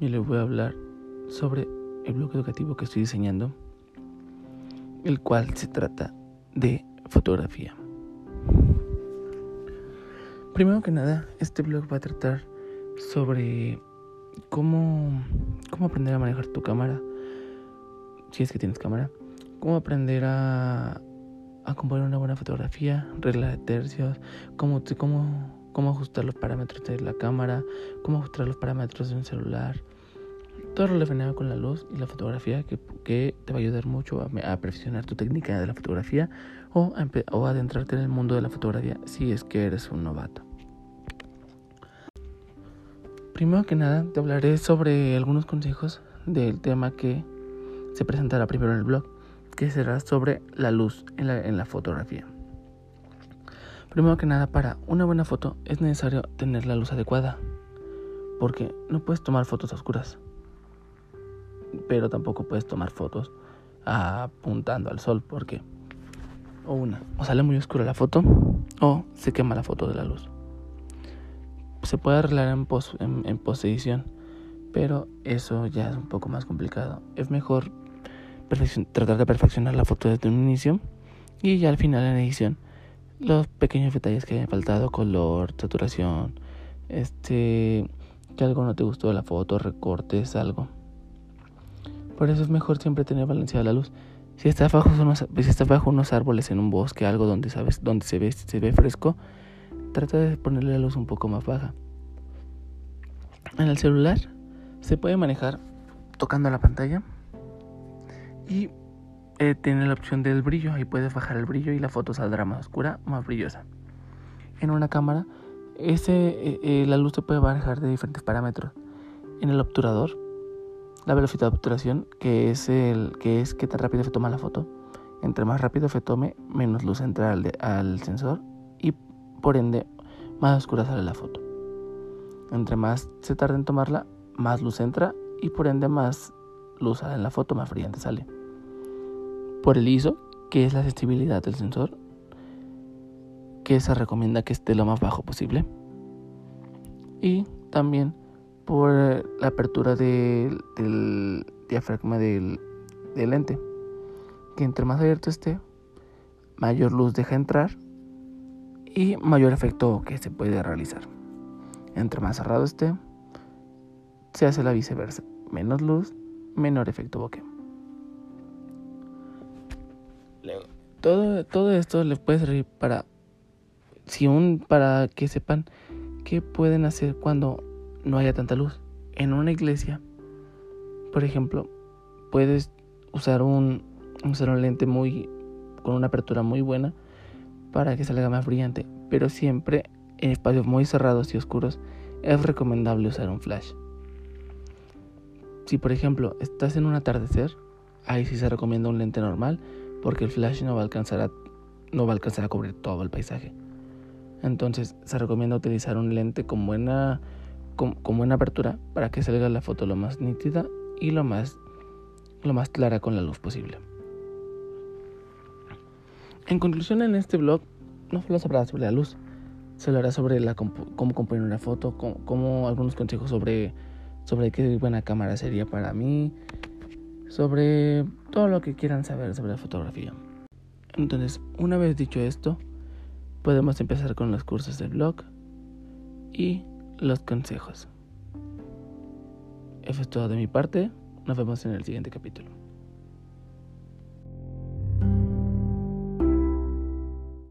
yo les voy a hablar sobre el blog educativo que estoy diseñando, el cual se trata de fotografía. Primero que nada, este blog va a tratar sobre cómo, cómo aprender a manejar tu cámara, si es que tienes cámara, cómo aprender a, a componer una buena fotografía, regla de tercios, cómo, cómo, cómo ajustar los parámetros de la cámara, cómo ajustar los parámetros de un celular, todo relacionado con la luz y la fotografía que, te va a ayudar mucho a, a, perfeccionar tu técnica de la fotografía o a, adentrarte en el mundo de la fotografía si es que eres un novato. Primero que nada te hablaré sobre algunos consejos del tema que se presentará primero en el blog, que será sobre la luz en la fotografía. Primero que nada, para una buena foto es necesario tener la luz adecuada, porque no puedes tomar fotos oscuras, pero tampoco puedes tomar fotos apuntando al sol, porque o una, o sale muy oscura la foto, o se quema la foto de la luz se puede arreglar en, pos, en, pero eso ya es un poco más complicado. Es mejor tratar de perfeccionar la foto desde un inicio y ya al final en edición los pequeños detalles que hayan faltado, color, saturación, este, que algo no te gustó de la foto, recortes, algo. Por eso es mejor siempre tener balanceada la luz. Si estás bajo unos, si estás bajo unos árboles en un bosque, algo donde sabes, donde se ve, se ve fresco, trata de ponerle la luz un poco más baja. En el celular se puede manejar tocando la pantalla y eh, tiene la opción del brillo. Ahí puedes bajar el brillo y la foto saldrá más oscura más brillosa. En una cámara, eh, eh, la luz se puede manejar de diferentes parámetros. En el obturador, la velocidad de obturación, que es que qué tan rápido se toma la foto. Entre más rápido se tome, menos luz entra al, al sensor y por ende más oscura sale la foto. Entre más se tarda en tomarla, más luz entra y por ende más luz sale en la foto, más brillante sale. Por el ISO, que es la sensibilidad del sensor, que se recomienda que esté lo más bajo posible. Y también por la apertura del, diafragma del, del lente, que entre más abierto esté, mayor luz deja entrar y mayor efecto que se puede realizar. Entre más cerrado esté, se hace la viceversa. Menos luz, menor efecto bokeh. Todo, todo esto les puede servir para, si un, para que sepan qué pueden hacer cuando no haya tanta luz. En una iglesia, por ejemplo, puedes usar un, usar un lente muy, con una apertura muy buena para que salga más brillante, pero siempre en espacios muy cerrados y oscuros es recomendable usar un flash. Si por ejemplo estás en un atardecer, ahí sí se recomienda un lente normal porque el flash no va a alcanzar a, no va a, alcanzar a cubrir todo el paisaje. Entonces se recomienda utilizar un lente con buena, con, con buena apertura para que salga la foto lo más nítida y lo más, lo más clara con la luz posible. En conclusión, en este blog no solo se hablará sobre la luz, se hablará sobre la cómo componer una foto, cómo, algunos consejos sobre, sobre qué buena cámara sería para mí, sobre todo lo que quieran saber sobre la fotografía. Entonces, una vez dicho esto, podemos empezar con los cursos del blog y los consejos. Eso es todo de mi parte. Nos vemos en el siguiente capítulo.